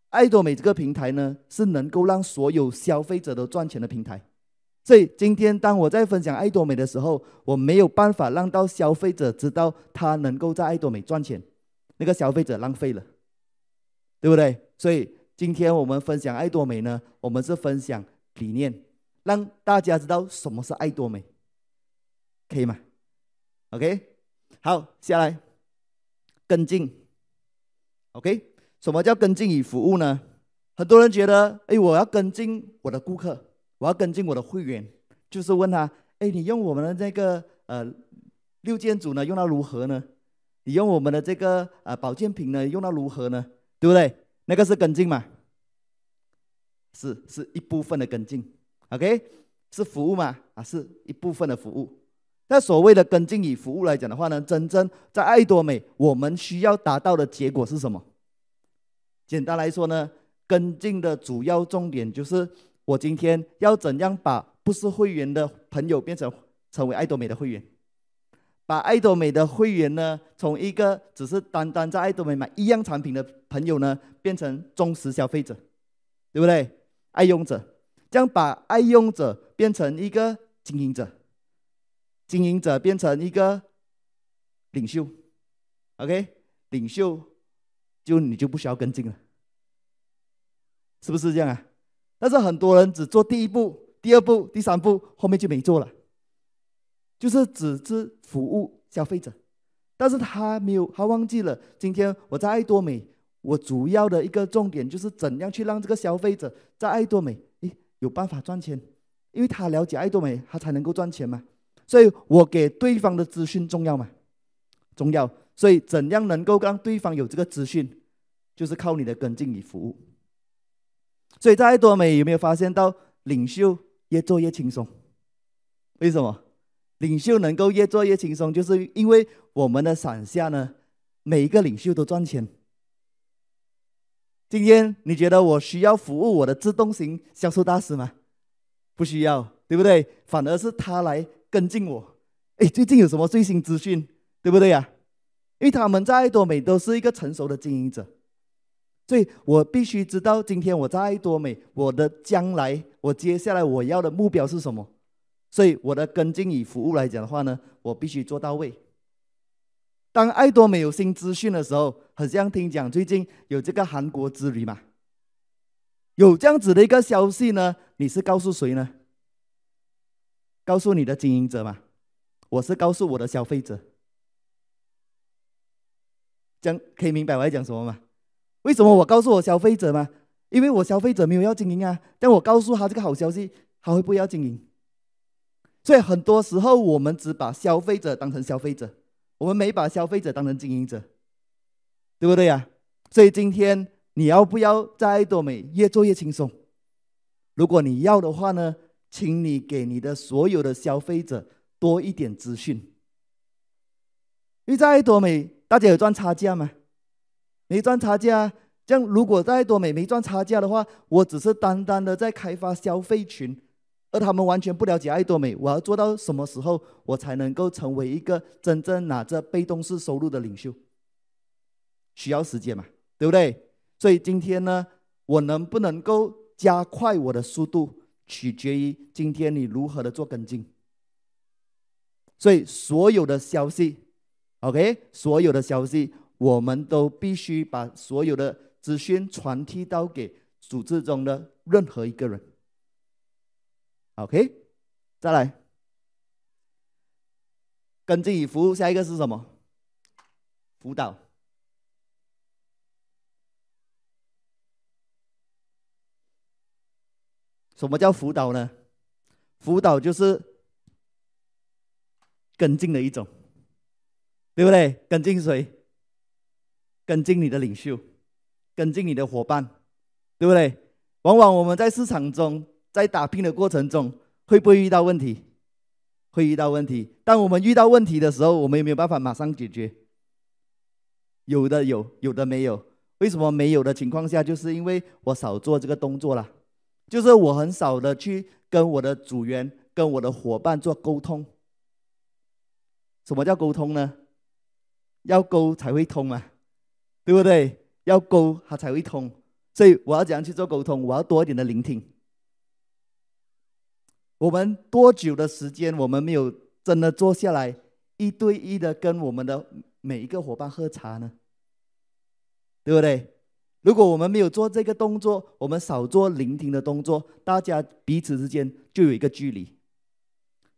爱多美这个平台呢，是能够让所有消费者都赚钱的平台。所以今天当我在分享爱多美的时候，我没有办法让到消费者知道他能够在爱多美赚钱，那个消费者浪费了，对不对？所以今天我们分享爱多美呢，我们是分享理念。让大家知道什么是爱多美，可以吗？OK，好，下来跟进。OK，什么叫跟进与服务呢？很多人觉得，哎，我要跟进我的顾客，我要跟进我的会员，就是问他，哎，你用我们的这个呃六件组呢，用到如何呢？你用我们的这个呃保健品呢，用到如何呢？对不对？那个是跟进嘛？是，是一部分的跟进。OK，是服务吗？啊，是一部分的服务。那所谓的跟进与服务来讲的话呢，真正在爱多美，我们需要达到的结果是什么？简单来说呢，跟进的主要重点就是，我今天要怎样把不是会员的朋友变成成为爱多美的会员，把爱多美的会员呢，从一个只是单单在爱多美买一样产品的朋友呢，变成忠实消费者，对不对？爱用者。这样把爱用者变成一个经营者，经营者变成一个领袖，OK，领袖就你就不需要跟进了，是不是这样啊？但是很多人只做第一步、第二步、第三步，后面就没做了，就是只是服务消费者，但是他没有，他忘记了今天我在爱多美，我主要的一个重点就是怎样去让这个消费者在爱多美。诶有办法赚钱，因为他了解爱多美，他才能够赚钱嘛。所以我给对方的资讯重要吗？重要。所以怎样能够让对方有这个资讯，就是靠你的跟进与服务。所以在爱多美有没有发现到领袖越做越轻松？为什么？领袖能够越做越轻松，就是因为我们的伞下呢，每一个领袖都赚钱。今天你觉得我需要服务我的自动型销售大师吗？不需要，对不对？反而是他来跟进我。哎，最近有什么最新资讯，对不对呀？因为他们在爱多美都是一个成熟的经营者，所以我必须知道今天我在爱多美，我的将来，我接下来我要的目标是什么。所以我的跟进与服务来讲的话呢，我必须做到位。当爱多美有新资讯的时候，好像听讲最近有这个韩国之旅嘛，有这样子的一个消息呢，你是告诉谁呢？告诉你的经营者嘛？我是告诉我的消费者，讲可以明白我在讲什么吗？为什么我告诉我消费者吗？因为我消费者没有要经营啊，但我告诉他这个好消息，他会不会要经营？所以很多时候我们只把消费者当成消费者。我们没把消费者当成经营者，对不对呀？所以今天你要不要在爱多美越做越轻松？如果你要的话呢，请你给你的所有的消费者多一点资讯。因为在爱多美，大家有赚差价吗？没赚差价。这样如果在爱多美没赚差价的话，我只是单单的在开发消费群。而他们完全不了解爱多美，我要做到什么时候，我才能够成为一个真正拿着被动式收入的领袖？需要时间嘛，对不对？所以今天呢，我能不能够加快我的速度，取决于今天你如何的做跟进。所以所有的消息，OK，所有的消息，我们都必须把所有的资讯传递到给组织中的任何一个人。OK，再来，跟进与服务，下一个是什么？辅导。什么叫辅导呢？辅导就是跟进的一种，对不对？跟进谁？跟进你的领袖，跟进你的伙伴，对不对？往往我们在市场中，在打拼的过程中，会不会遇到问题？会遇到问题。当我们遇到问题的时候，我们有没有办法马上解决？有的有，有的没有。为什么没有的情况下？就是因为我少做这个动作了。就是我很少的去跟我的组员、跟我的伙伴做沟通。什么叫沟通呢？要沟才会通嘛，对不对？要沟它才会通。所以我要怎样去做沟通？我要多一点的聆听。我们多久的时间，我们没有真的坐下来一对一的跟我们的每一个伙伴喝茶呢？对不对？如果我们没有做这个动作，我们少做聆听的动作，大家彼此之间就有一个距离。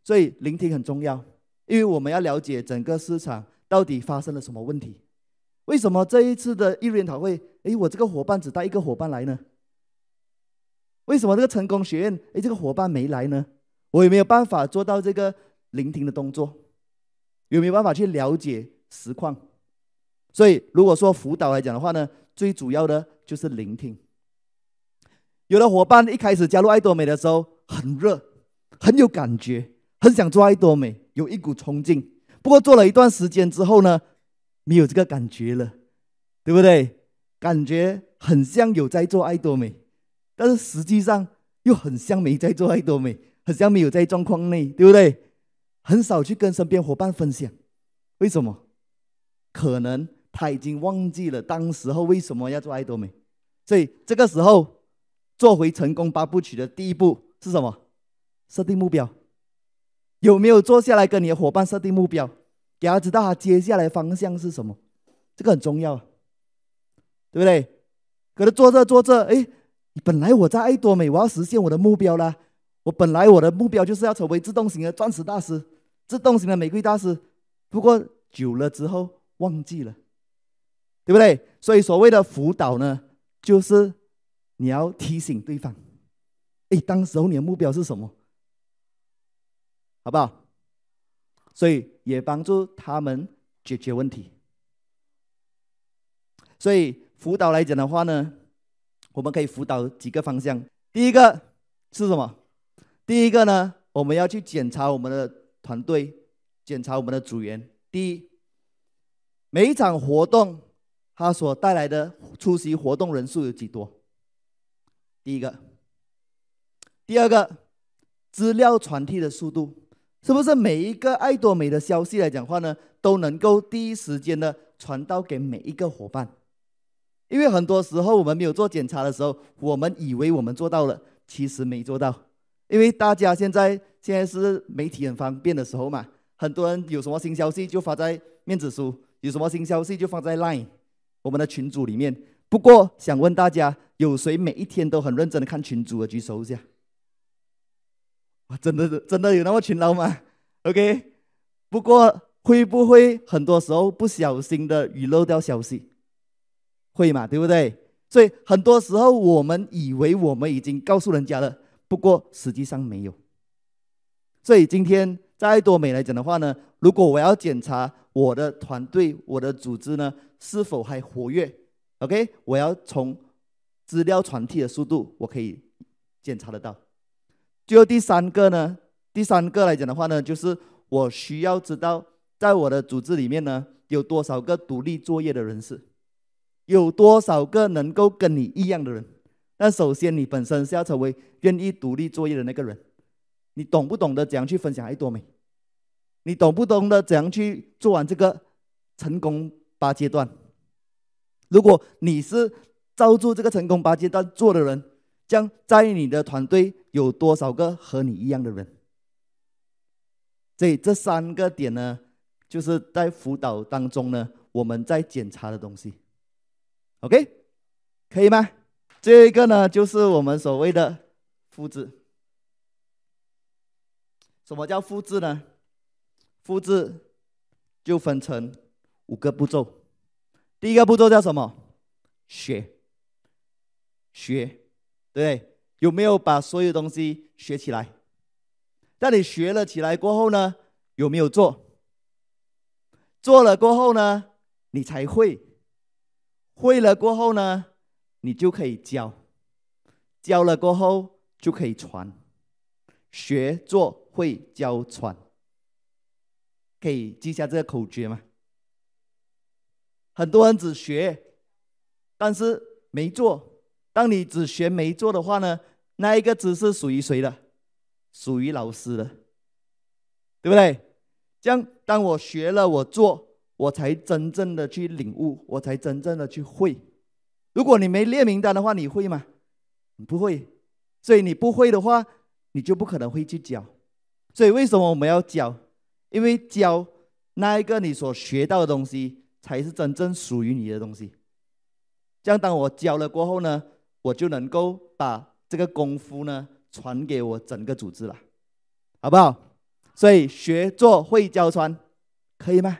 所以聆听很重要，因为我们要了解整个市场到底发生了什么问题。为什么这一次的一日研讨会，哎，我这个伙伴只带一个伙伴来呢？为什么这个成功学院，哎，这个伙伴没来呢？我有没有办法做到这个聆听的动作？有没有办法去了解实况？所以如果说辅导来讲的话呢？最主要的就是聆听。有的伙伴一开始加入爱多美的时候很热，很有感觉，很想做爱多美，有一股冲劲。不过做了一段时间之后呢，没有这个感觉了，对不对？感觉很像有在做爱多美，但是实际上又很像没在做爱多美，很像没有在状况内，对不对？很少去跟身边伙伴分享，为什么？可能。他已经忘记了当时候为什么要做爱多美，所以这个时候做回成功八部曲的第一步是什么？设定目标。有没有坐下来跟你的伙伴设定目标，给他知道他接下来方向是什么？这个很重要，对不对？可是做着做着，哎，本来我在爱多美，我要实现我的目标啦。我本来我的目标就是要成为自动型的钻石大师，自动型的玫瑰大师。不过久了之后忘记了。对不对？所以所谓的辅导呢，就是你要提醒对方，哎，当时候你的目标是什么？好不好？所以也帮助他们解决问题。所以辅导来讲的话呢，我们可以辅导几个方向。第一个是什么？第一个呢，我们要去检查我们的团队，检查我们的组员。第一，每一场活动。它所带来的出席活动人数有几多？第一个，第二个，资料传递的速度，是不是每一个艾多美的消息来讲话呢，都能够第一时间的传到给每一个伙伴？因为很多时候我们没有做检查的时候，我们以为我们做到了，其实没做到。因为大家现在现在是媒体很方便的时候嘛，很多人有什么新消息就发在面子书，有什么新消息就放在 Line。我们的群组里面，不过想问大家，有谁每一天都很认真的看群组的？举手一下。哇，真的真的有那么勤劳吗？OK，不过会不会很多时候不小心的遗漏掉消息？会嘛，对不对？所以很多时候我们以为我们已经告诉人家了，不过实际上没有。所以今天在多美来讲的话呢，如果我要检查我的团队、我的组织呢，是否还活跃？OK，我要从资料传递的速度，我可以检查得到。最后第三个呢，第三个来讲的话呢，就是我需要知道，在我的组织里面呢，有多少个独立作业的人士，有多少个能够跟你一样的人。那首先，你本身是要成为愿意独立作业的那个人。你懂不懂得怎样去分享爱多美？你懂不懂得怎样去做完这个成功？八阶段，如果你是照住这个成功八阶段做的人，将在你的团队有多少个和你一样的人？所以这三个点呢，就是在辅导当中呢，我们在检查的东西。OK，可以吗？这一个呢，就是我们所谓的复制。什么叫复制呢？复制就分成五个步骤。第一个步骤叫什么？学，学，对？有没有把所有东西学起来？当你学了起来过后呢，有没有做？做了过后呢，你才会。会了过后呢，你就可以教。教了过后就可以传。学、做、会、教、传。可以记下这个口诀吗？很多人只学，但是没做。当你只学没做的话呢，那一个知识属于谁的？属于老师的，对不对？这样，当我学了，我做，我才真正的去领悟，我才真正的去会。如果你没列名单的话，你会吗？你不会。所以你不会的话，你就不可能会去教。所以为什么我们要教？因为教那一个你所学到的东西，才是真正属于你的东西。这样，当我教了过后呢，我就能够把这个功夫呢传给我整个组织了，好不好？所以学做会教传，可以吗？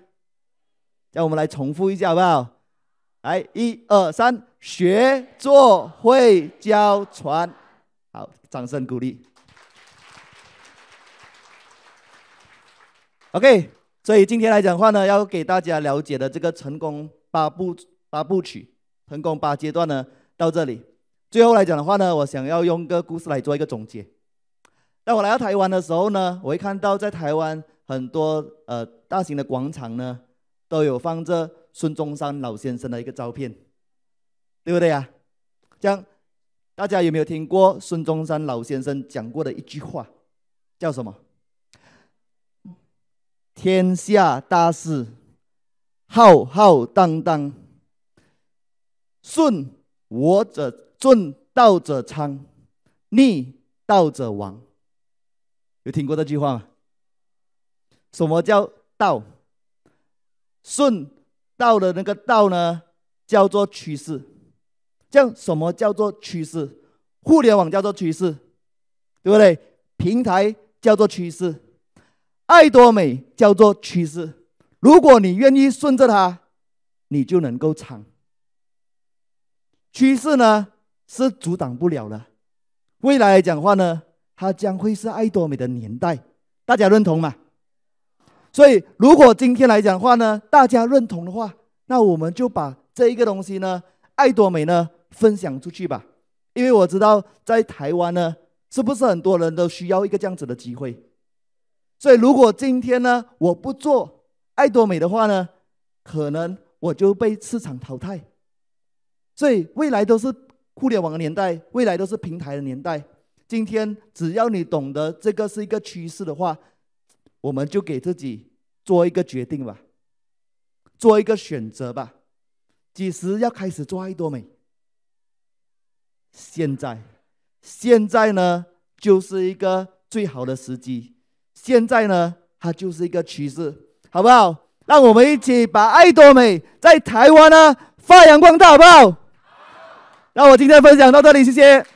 让我们来重复一下，好不好？来，一二三，学做会教传，好，掌声鼓励。OK，所以今天来讲的话呢，要给大家了解的这个成功八部八部曲，成功八阶段呢，到这里。最后来讲的话呢，我想要用个故事来做一个总结。当我来到台湾的时候呢，我会看到在台湾很多呃大型的广场呢，都有放着孙中山老先生的一个照片，对不对呀？这样大家有没有听过孙中山老先生讲过的一句话，叫什么？天下大事，浩浩荡荡，顺我者。顺道者昌，逆道者亡。有听过这句话吗？什么叫道？顺道的那个道呢，叫做趋势。这样什么叫做趋势？互联网叫做趋势，对不对？平台叫做趋势，爱多美叫做趋势。如果你愿意顺着它，你就能够长。趋势呢？是阻挡不了的。未来来讲话呢，它将会是爱多美的年代，大家认同吗？所以，如果今天来讲的话呢，大家认同的话，那我们就把这一个东西呢，爱多美呢，分享出去吧。因为我知道在台湾呢，是不是很多人都需要一个这样子的机会？所以，如果今天呢，我不做爱多美的话呢，可能我就被市场淘汰。所以，未来都是。互联网的年代，未来都是平台的年代。今天只要你懂得这个是一个趋势的话，我们就给自己做一个决定吧，做一个选择吧。几时要开始做爱多美？现在，现在呢就是一个最好的时机。现在呢，它就是一个趋势，好不好？让我们一起把爱多美在台湾呢发扬光大，好不好？那我今天分享到这里，谢谢。